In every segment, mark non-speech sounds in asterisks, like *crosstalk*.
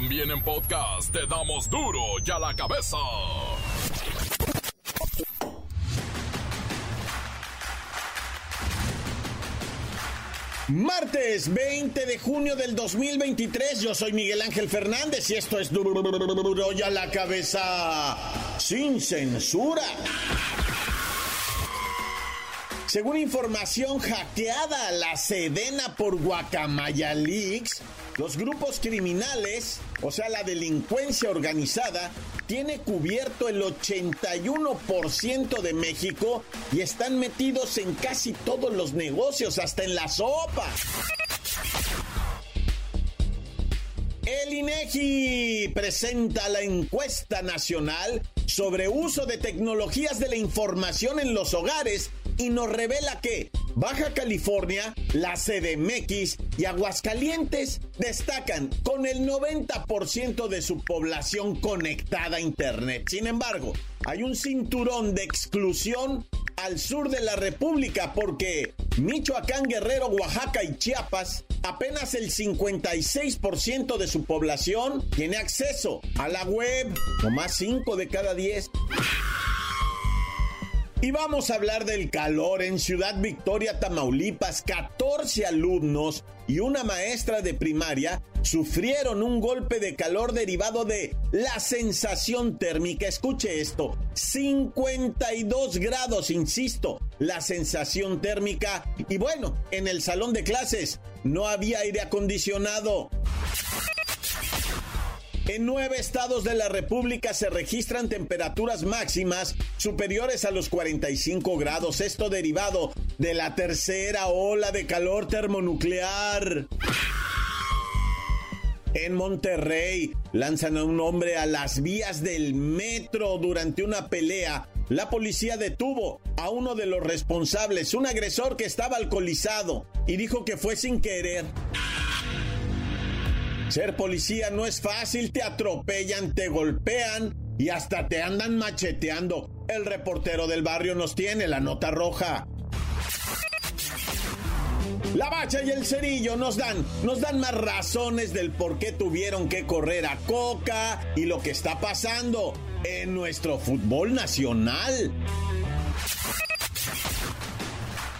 También en podcast te damos duro y a la cabeza. Martes 20 de junio del 2023, yo soy Miguel Ángel Fernández y esto es duro y a la cabeza sin censura. Según información hackeada a la Sedena por Guacamaya Leaks, los grupos criminales, o sea, la delincuencia organizada, tiene cubierto el 81% de México y están metidos en casi todos los negocios, hasta en la sopa. El INEGI presenta la encuesta nacional sobre uso de tecnologías de la información en los hogares y nos revela que Baja California, la CDMX y Aguascalientes destacan con el 90% de su población conectada a Internet. Sin embargo, hay un cinturón de exclusión al sur de la República porque Michoacán, Guerrero, Oaxaca y Chiapas, apenas el 56% de su población tiene acceso a la web, o más 5 de cada 10. Y vamos a hablar del calor en Ciudad Victoria, Tamaulipas. 14 alumnos y una maestra de primaria sufrieron un golpe de calor derivado de la sensación térmica. Escuche esto, 52 grados, insisto, la sensación térmica. Y bueno, en el salón de clases no había aire acondicionado. En nueve estados de la República se registran temperaturas máximas superiores a los 45 grados, esto derivado de la tercera ola de calor termonuclear. En Monterrey lanzan a un hombre a las vías del metro durante una pelea. La policía detuvo a uno de los responsables, un agresor que estaba alcoholizado, y dijo que fue sin querer. Ser policía no es fácil, te atropellan, te golpean y hasta te andan macheteando. El reportero del barrio nos tiene la nota roja. La bacha y el cerillo nos dan, nos dan más razones del por qué tuvieron que correr a Coca y lo que está pasando en nuestro fútbol nacional.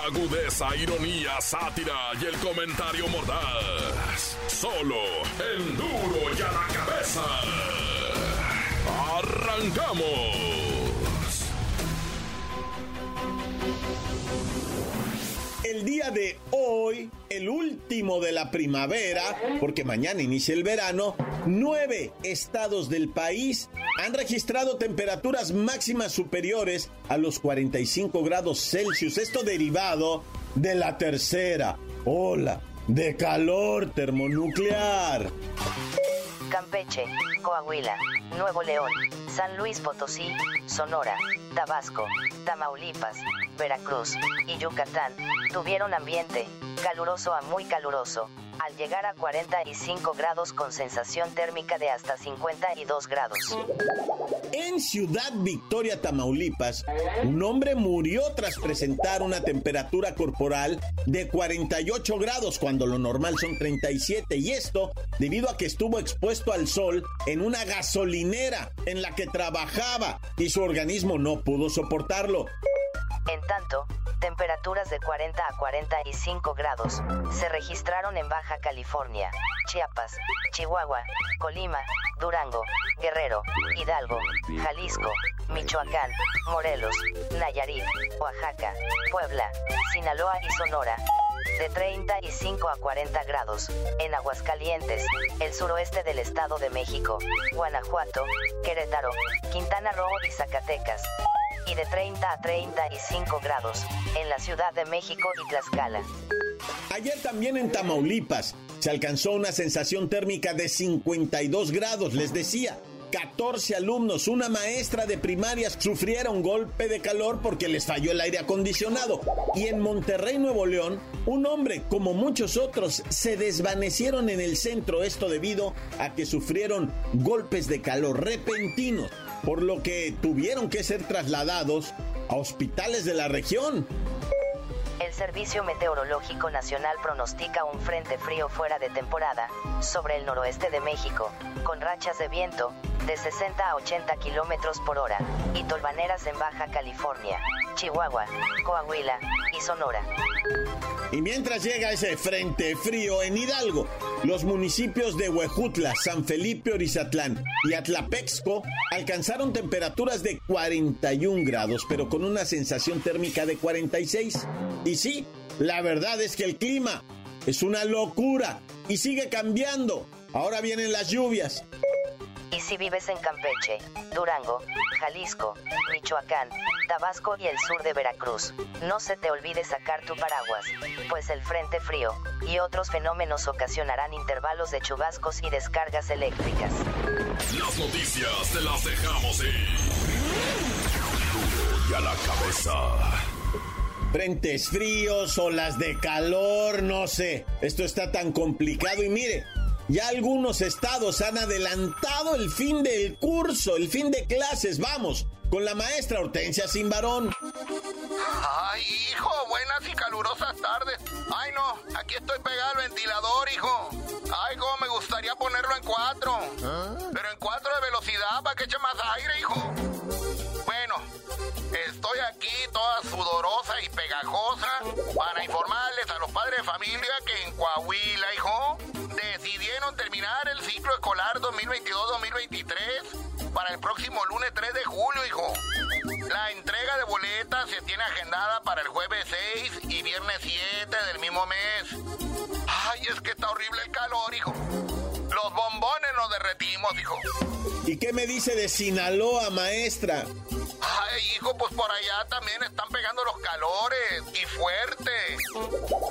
Agudeza, ironía, sátira y el comentario mordaz. Solo el duro y a la cabeza. ¡Arrancamos! El día de hoy, el último de la primavera, porque mañana inicia el verano, nueve estados del país han registrado temperaturas máximas superiores a los 45 grados Celsius. Esto derivado de la tercera ola de calor termonuclear. Campeche, Coahuila, Nuevo León, San Luis Potosí, Sonora, Tabasco, Tamaulipas, Veracruz y Yucatán tuvieron ambiente caluroso a muy caluroso, al llegar a 45 grados con sensación térmica de hasta 52 grados. En Ciudad Victoria, Tamaulipas, un hombre murió tras presentar una temperatura corporal de 48 grados cuando lo normal son 37 y esto debido a que estuvo expuesto al sol en una en la que trabajaba y su organismo no pudo soportarlo. En tanto, temperaturas de 40 a 45 grados se registraron en Baja California, Chiapas, Chihuahua, Colima, Durango, Guerrero, Hidalgo, Jalisco, Michoacán, Morelos, Nayarit, Oaxaca, Puebla, Sinaloa y Sonora. De 35 a 40 grados, en Aguascalientes, el suroeste del Estado de México, Guanajuato, Querétaro, Quintana Roo y Zacatecas y de 30 a 35 grados en la Ciudad de México y Tlaxcala. Ayer también en Tamaulipas se alcanzó una sensación térmica de 52 grados, les decía. 14 alumnos, una maestra de primaria sufriera un golpe de calor porque les falló el aire acondicionado. Y en Monterrey, Nuevo León, un hombre, como muchos otros, se desvanecieron en el centro, esto debido a que sufrieron golpes de calor repentinos, por lo que tuvieron que ser trasladados a hospitales de la región. El Servicio Meteorológico Nacional pronostica un frente frío fuera de temporada sobre el noroeste de México, con rachas de viento de 60 a 80 kilómetros por hora y tolvaneras en Baja California, Chihuahua, Coahuila y Sonora. Y mientras llega ese frente frío en Hidalgo, los municipios de Huejutla, San Felipe Orizatlán y Atlapexco alcanzaron temperaturas de 41 grados, pero con una sensación térmica de 46. Y sí, la verdad es que el clima es una locura y sigue cambiando. Ahora vienen las lluvias. Y si vives en Campeche, Durango, Jalisco, Michoacán, Tabasco y el sur de Veracruz, no se te olvide sacar tu paraguas, pues el frente frío y otros fenómenos ocasionarán intervalos de chubascos y descargas eléctricas. Las noticias te las dejamos ir. y a la cabeza. Frentes fríos, olas de calor, no sé. Esto está tan complicado y mire, ya algunos estados han adelantado el fin del curso, el fin de clases. Vamos, con la maestra Hortensia Sin varón. Ay, hijo, buenas y calurosas tardes. Ay, no, aquí estoy pegado al ventilador, hijo. Ay, cómo me gustaría ponerlo en cuatro. ¿Ah? Pero en cuatro de velocidad para que eche más aire, hijo. Estoy aquí toda sudorosa y pegajosa para informarles a los padres de familia que en Coahuila, hijo, decidieron terminar el ciclo escolar 2022-2023 para el próximo lunes 3 de julio, hijo. La entrega de boletas se tiene agendada para el jueves 6 y viernes 7 del mismo mes. Ay, es que está horrible el calor, hijo. Los bombones nos derretimos, hijo. ¿Y qué me dice de Sinaloa, maestra? Ay, hijo, pues por allá también están pegando los calores y fuerte.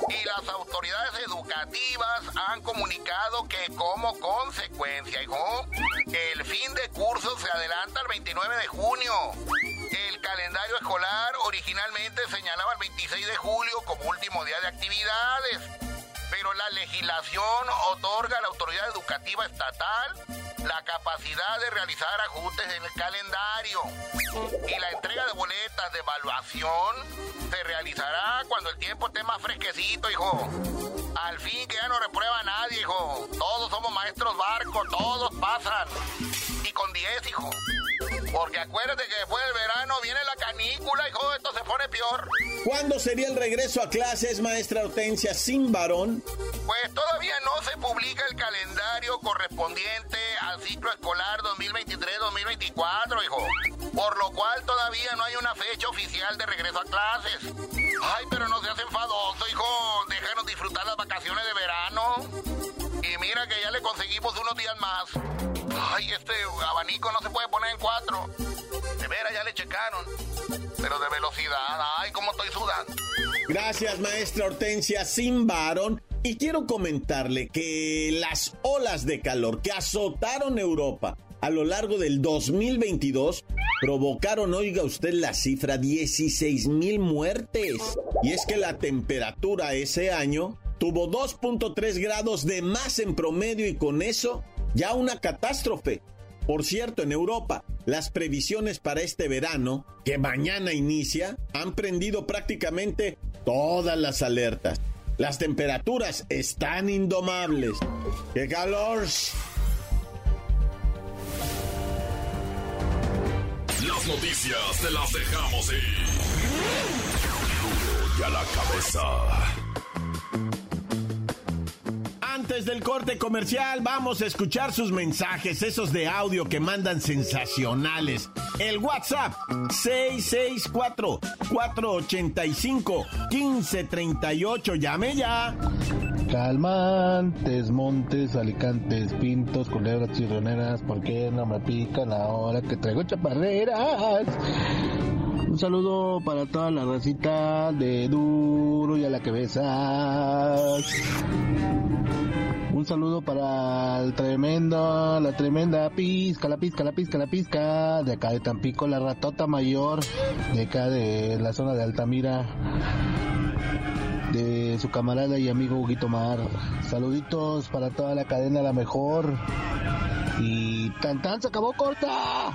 Y las autoridades educativas han comunicado que como consecuencia, hijo, el fin de curso se adelanta al 29 de junio. El calendario escolar originalmente señalaba el 26 de julio como último día de actividades, pero la legislación otorga a la autoridad educativa estatal la capacidad de realizar ajustes en el calendario. Y la entrega de boletas de evaluación se realizará cuando el tiempo esté más fresquecito, hijo. Al fin que ya no reprueba nadie, hijo. Todos somos maestros barcos, todos pasan. Y con 10, hijo. Porque acuérdate que después del verano viene la canícula, hijo, esto se pone peor. ¿Cuándo sería el regreso a clases, maestra Hortensia, sin varón? Pues todavía no se publica el calendario correspondiente al ciclo escolar 2023-2024, hijo. Por lo cual todavía no hay una fecha oficial de regreso a clases. Ay, pero no seas enfadoso, hijo. Déjanos disfrutar las vacaciones de verano. Y mira que ya le conseguimos unos días más. Ay, este abanico no se puede poner en cuatro. De veras, ya le checaron. Pero de velocidad, ay, cómo estoy sudando. Gracias, maestra Hortensia Sin varón. Y quiero comentarle que las olas de calor que azotaron Europa a lo largo del 2022 provocaron, oiga usted la cifra, 16 mil muertes. Y es que la temperatura ese año tuvo 2.3 grados de más en promedio y con eso ya una catástrofe. Por cierto, en Europa, las previsiones para este verano, que mañana inicia, han prendido prácticamente todas las alertas. Las temperaturas están indomables. ¡Qué calor! Las noticias te las dejamos ir. y a la cabeza. Antes del corte comercial, vamos a escuchar sus mensajes, esos de audio que mandan sensacionales. El WhatsApp 664-485-1538. Llame ya. Calmantes, montes, alicantes, pintos, culebras chirroneras, ¿por qué no me pican ahora que traigo chaparreras? Un saludo para toda la racita de duro y a la que besas Un saludo para el tremendo, la tremenda pizca, la pizca, la pizca, la pizca, de acá de Tampico, la ratota mayor, de acá de la zona de Altamira, de su camarada y amigo Huguito Mar. Saluditos para toda la cadena La Mejor. Y tan tan se acabó corta.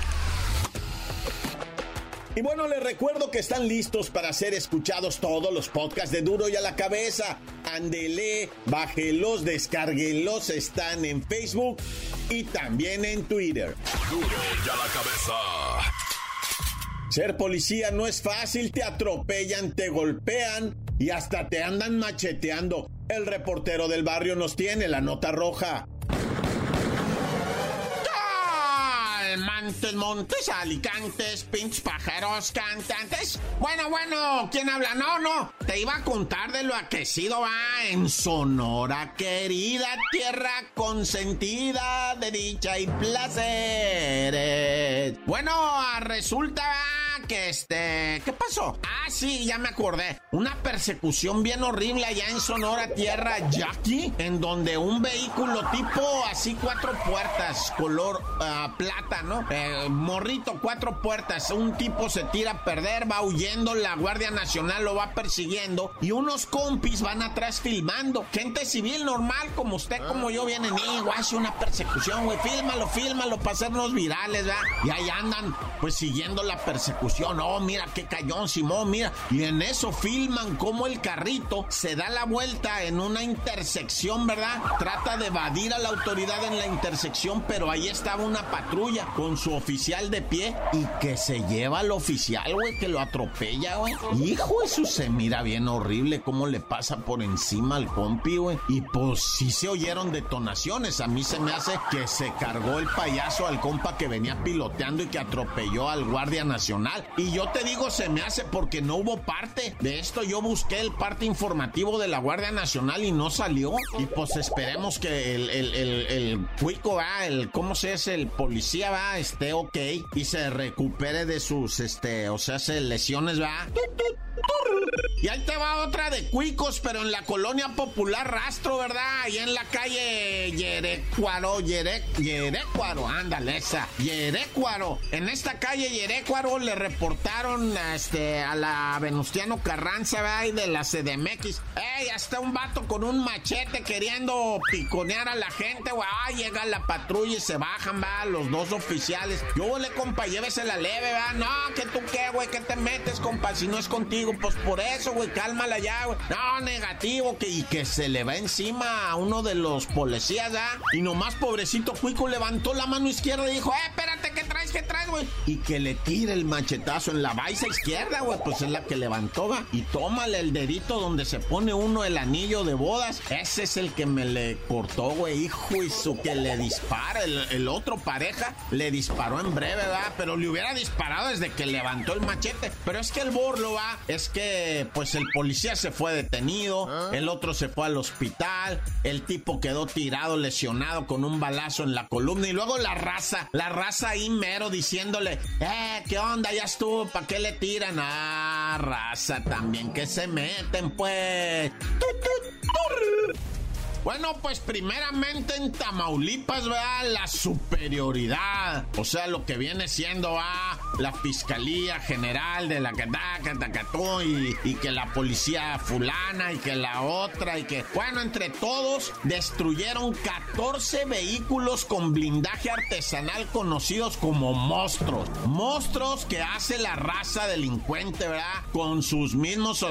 Y bueno, les recuerdo que están listos para ser escuchados todos los podcasts de Duro y a la Cabeza. Andele, bájelos, descárguenlos, están en Facebook y también en Twitter. Duro y a la cabeza. Ser policía no es fácil, te atropellan, te golpean y hasta te andan macheteando. El reportero del barrio nos tiene la nota roja. Montes, montes, alicantes, pinches pájaros, cantantes. Bueno, bueno, ¿quién habla? No, no, te iba a contar de lo aquecido va en Sonora, querida tierra consentida de dicha y placeres. Bueno, resulta que este, ¿qué pasó? Ah, sí, ya me acordé. Una persecución bien horrible allá en Sonora, tierra Jackie, en donde un vehículo tipo así cuatro puertas, color ah, plata, ¿no? Eh, morrito, cuatro puertas. Un tipo se tira a perder, va huyendo, la Guardia Nacional lo va persiguiendo y unos compis van atrás filmando. Gente civil normal, como usted, como yo, vienen y hace una persecución, güey. Fílmalo, fílmalo para hacernos virales, ¿verdad? Y ahí andan, pues siguiendo la persecución. Oh, mira qué cayón, Simón, mira. Y en eso filman cómo el carrito se da la vuelta en una intersección, ¿verdad? Trata de evadir a la autoridad en la intersección, pero ahí estaba una patrulla con su oficial de pie y que se lleva al oficial, güey, que lo atropella, güey. Hijo, eso se mira bien horrible cómo le pasa por encima al compi, güey. Y pues sí se oyeron detonaciones. A mí se me hace que se cargó el payaso al compa que venía piloteando y que atropelló al guardia nacional. Y yo te digo, se me hace porque no hubo parte de esto. Yo busqué el parte informativo de la Guardia Nacional y no salió. Y pues esperemos que el, el, el, el cuico, va, el, ¿cómo se es? El policía, va, esté ok y se recupere de sus, este, o sea, se lesiones, va. Y ahí te va otra de cuicos, pero en la colonia popular Rastro, ¿verdad? Ahí en la calle Yerecuaro, Yere, Yerecuaro, ándale esa, Yerecuaro. En esta calle Yerecuaro le reportaron este, a la Venustiano Carranza, ¿verdad? Y de la CDMX. ¡Ey! Hasta un vato con un machete queriendo piconear a la gente, güey. Ah, llega la patrulla y se bajan, va, los dos oficiales. Yo le compa, llévese la leve, va. No, que tú qué, güey, que te metes, compa, si no es contigo, pues por eso, güey, cálmala ya, güey. No, negativo, que, y que se le va encima a uno de los policías, ¿ah? Y nomás pobrecito Cuico levantó la mano izquierda y dijo, eh, espérate, ¿qué traes, qué traes, güey? Y que le tire el en la baisa izquierda, güey, pues es la que levantó, va. Y tómale el dedito donde se pone uno el anillo de bodas. Ese es el que me le cortó, güey, hijo, y su que le dispara. El, el otro pareja le disparó en breve, ¿verdad? Pero le hubiera disparado desde que levantó el machete. Pero es que el borlo, va, es que, pues el policía se fue detenido, el otro se fue al hospital, el tipo quedó tirado, lesionado con un balazo en la columna y luego la raza, la raza ahí mero diciéndole, eh, ¿qué onda? Ya estuvo, ¿para qué le tiran? Ah, raza también, que se meten pues. Bueno, pues primeramente en Tamaulipas, ¿verdad? La superioridad. O sea, lo que viene siendo a la Fiscalía General de la Catacatacatú y, y que la policía fulana y que la otra y que, bueno, entre todos destruyeron 14 vehículos con blindaje artesanal conocidos como monstruos. Monstruos que hace la raza delincuente, ¿verdad? Con sus mismos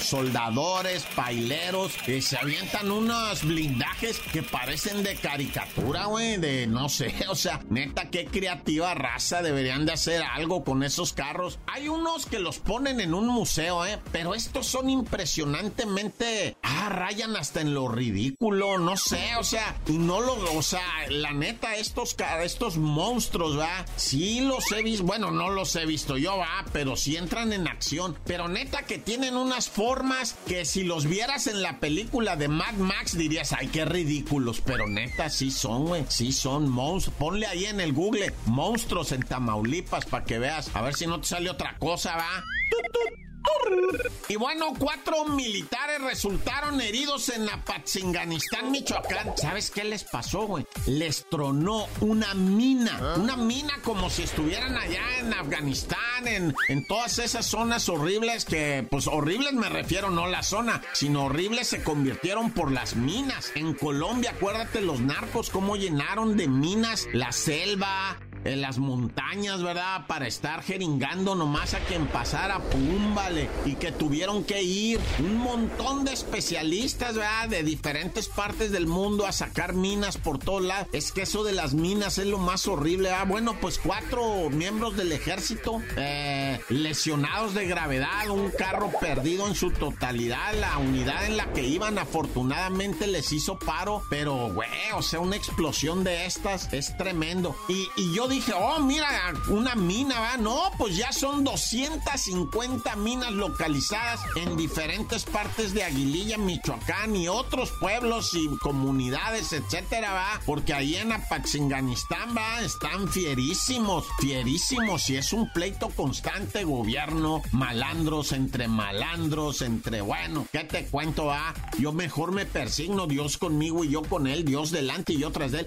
soldadores, paileros, que se avientan unos blindajes que parecen de caricatura, güey, de no sé, *laughs* o sea, neta, qué creativa raza deberían de hacer algo con esos carros. Hay unos que los ponen en un museo, ¿eh? Pero estos son impresionantemente... Ah, rayan hasta en lo ridículo, no sé, o sea, y no lo... O sea, la neta, estos, estos monstruos, ¿va? Sí los he visto, bueno, no los he visto yo, va, pero sí entran en acción. Pero neta que tienen unas formas que si los vieras en la película de Mad Max dirías, ay, qué ridículos. Pero neta, sí son, güey, sí son monstruos. Ponle ahí en el Google, monstruos en Tamaulipas para que veas. A ver si no te sale otra cosa, va. Y bueno, cuatro militares resultaron heridos en Apatzinganistán, Michoacán. ¿Sabes qué les pasó, güey? Les tronó una mina. Una mina como si estuvieran allá en Afganistán, en, en todas esas zonas horribles que, pues horribles me refiero, no la zona, sino horribles se convirtieron por las minas. En Colombia, acuérdate los narcos, cómo llenaron de minas la selva, en las montañas, ¿verdad? Para estar jeringando nomás a quien pasara, pum, vale. Y que tuvieron que ir un montón de especialistas, ¿verdad? De diferentes partes del mundo a sacar minas por todos lados. Es que eso de las minas es lo más horrible, ¿verdad? Bueno, pues cuatro miembros del ejército eh, lesionados de gravedad, un carro perdido en su totalidad, la unidad en la que iban afortunadamente les hizo paro, pero, güey, o sea, una explosión de estas es tremendo. Y, y yo dije, oh, mira, una mina, ¿va? No, pues ya son 250 minas localizadas en diferentes partes de Aguililla, Michoacán y otros pueblos y comunidades, etcétera, va. Porque ahí en Apaxinganistán, va, están fierísimos, fierísimos. Y es un pleito constante, gobierno, malandros entre malandros, entre, bueno, ¿qué te cuento, va? Yo mejor me persigno, Dios conmigo y yo con él, Dios delante y yo tras de él.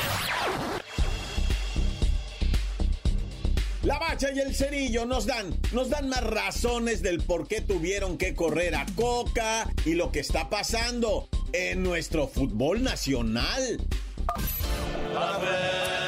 La bacha y el cerillo nos dan, nos dan más razones del por qué tuvieron que correr a Coca y lo que está pasando en nuestro fútbol nacional. A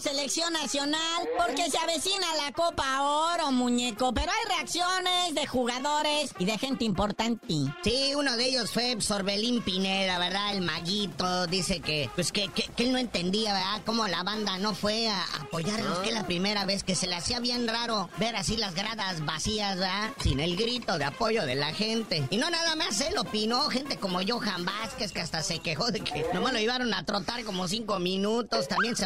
selección nacional porque se avecina la Copa Oro, muñeco. Pero hay reacciones de jugadores y de gente importante. Sí, uno de ellos fue Sorbelín Pineda, ¿verdad? El maguito. Dice que, pues que, que, él no entendía, ¿verdad? Cómo la banda no fue a apoyarlos, que es la primera vez que se le hacía bien raro ver así las gradas vacías, ¿verdad? Sin el grito de apoyo de la gente. Y no nada más él opinó, gente como Johan Vázquez, que hasta se quejó de que nomás lo llevaron a trotar como cinco minutos. También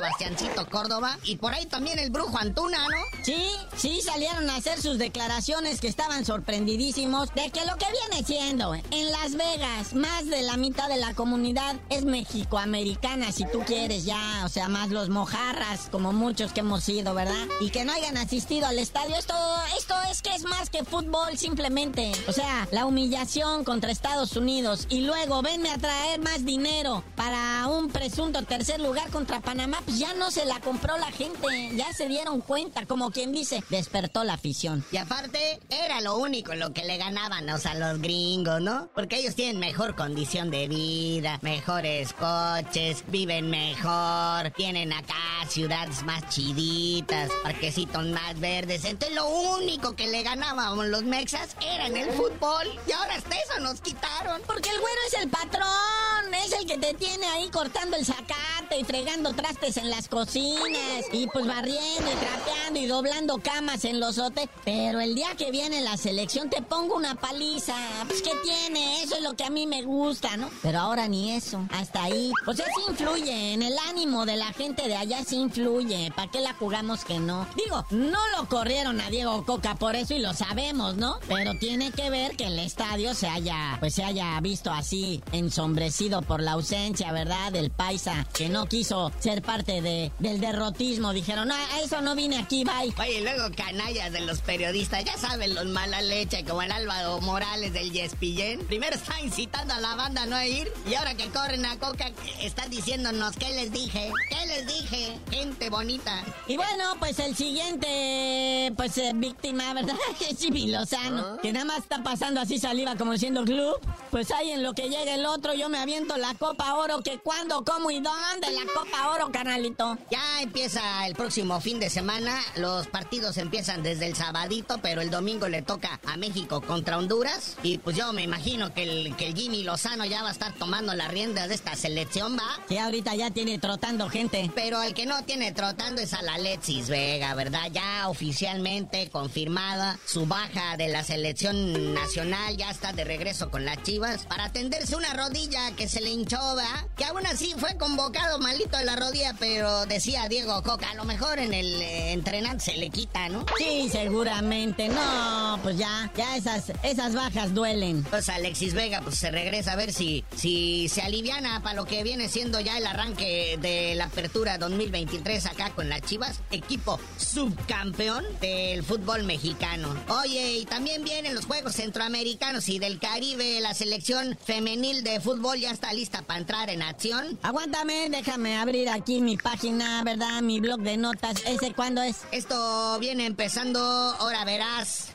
Córdoba. Y por ahí también el brujo Antuna, ¿no? Sí, sí, salieron a hacer sus declaraciones que estaban sorprendidísimos de que lo que viene siendo en Las Vegas, más de la mitad de la comunidad es mexicoamericana, si tú quieres ya, o sea, más los mojarras, como muchos que hemos sido, ¿verdad? Y que no hayan asistido al estadio. Esto, esto es que es más que fútbol, simplemente. O sea, la humillación contra Estados Unidos y luego venme a traer más dinero para un presunto tercer lugar contra Panamá, pues ya no se la compró la gente, ya se dieron cuenta, como quien dice, despertó la afición. Y aparte, era lo único lo que le ganaban, o sea, los gringos, ¿no? Porque ellos tienen mejor condición de vida, mejores coches, viven mejor, tienen acá ciudades más chiditas, parquecitos más verdes. Entonces lo único que le ganábamos los mexas era en el fútbol. Y ahora hasta eso nos quitaron. Porque el güero es el patrón, es el que te tiene ahí cortando el zacate y fregando trastes en cocinas y pues barriendo y trapeando y doblando camas en los hoteles. Pero el día que viene la selección te pongo una paliza. Pues ¿qué tiene? Eso es lo que a mí me gusta, ¿no? Pero ahora ni eso. Hasta ahí. O sea, sí influye. En el ánimo de la gente de allá sí influye. ¿Para qué la jugamos que no? Digo, no lo corrieron a Diego Coca por eso y lo sabemos, ¿no? Pero tiene que ver que el estadio se haya, pues se haya visto así ensombrecido por la ausencia ¿verdad? Del paisa que no quiso ser parte de, del derrotismo. Dijeron, no, a eso no vine aquí, bye. Oye, luego canallas de los periodistas, ya saben, los mala leche, como el Álvaro Morales del Yespillén. Primero está incitando a la banda a no ir y ahora que corren a Coca están diciéndonos, ¿qué les dije? ¿Qué les dije? Gente bonita. Y bueno, pues el siguiente, pues eh, víctima, ¿verdad? *laughs* Que es Jimmy Lozano, ¿Ah? que nada más está pasando así saliva como diciendo club. Pues ahí en lo que llega el otro, yo me aviento la Copa Oro, que cuándo, cómo y dónde la Copa Oro, canalito. Ya empieza el próximo fin de semana, los partidos empiezan desde el sabadito, pero el domingo le toca a México contra Honduras. Y pues yo me imagino que el, que el Jimmy Lozano ya va a estar tomando las riendas de esta selección, ¿va? Que ahorita ya tiene trotando gente. Pero el que no tiene trotando es a la Alexis Vega, ¿verdad? Ya oficialmente confirmada su baja de la selección nacional, ya está de regreso con las chivas para atenderse una rodilla que se le hinchó, ¿verdad? Que aún así fue convocado malito de la rodilla, pero decía Diego Coca, a lo mejor en el eh, entrenante se le quita, ¿no? Sí, seguramente. No, pues ya, ya esas, esas bajas duelen. Pues Alexis Vega pues se regresa a ver si, si se aliviana para lo que viene siendo ya el arranque de la apertura 2023 acá con las Chivas, equipo subcampeón del fútbol mexicano. Oye, y también vienen los Juegos Centroamericanos y del Caribe, la selección femenil de fútbol ya está lista para entrar en acción. Aguántame, déjame abrir aquí mi página, ¿verdad? Mi blog de notas. ¿Ese cuándo es? Esto viene empezando, ahora verás,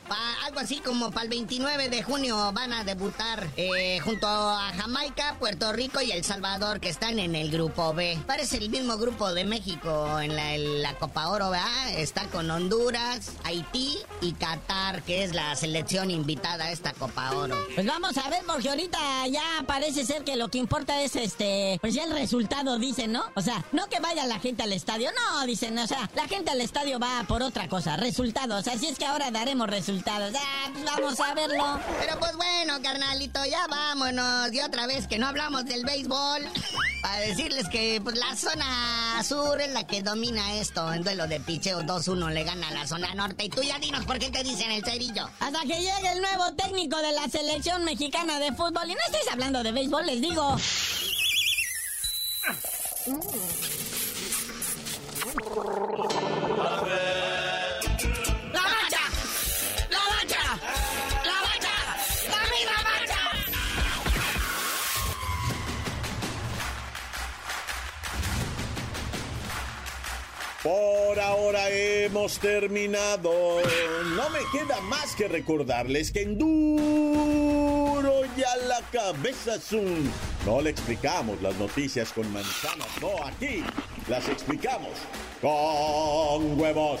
algo así como para el 29 de junio van a debutar eh, junto a Jamaica, Puerto Rico y El Salvador, que están en el grupo B. Parece el mismo grupo de México en la, Copa Oro, ¿verdad? Está con Honduras, Haití y Qatar, que es la selección invitada a esta Copa Oro. Pues vamos a ver, porque ahorita ya parece ser que lo que importa es este, pues ya el resultado, dicen, ¿no? O sea, no que vaya la gente al estadio, no, dicen, o sea, la gente al estadio va por otra cosa, resultados. Así es que ahora daremos resultados. Ah, pues vamos a verlo. Pero pues bueno, carnalito, ya vámonos. Y otra vez que no hablamos del béisbol. Para decirles que pues, la zona sur es la que domina esto. En duelo de picheo 2-1 le gana a la zona norte. Y tú ya dinos por qué te dicen el cerillo. Hasta que llegue el nuevo técnico de la selección mexicana de fútbol. Y no estés hablando de béisbol, les digo. Por ahora hemos terminado. No me queda más que recordarles que en duro ya la cabeza zoom. No le explicamos las noticias con manzanas, no, aquí las explicamos con huevos.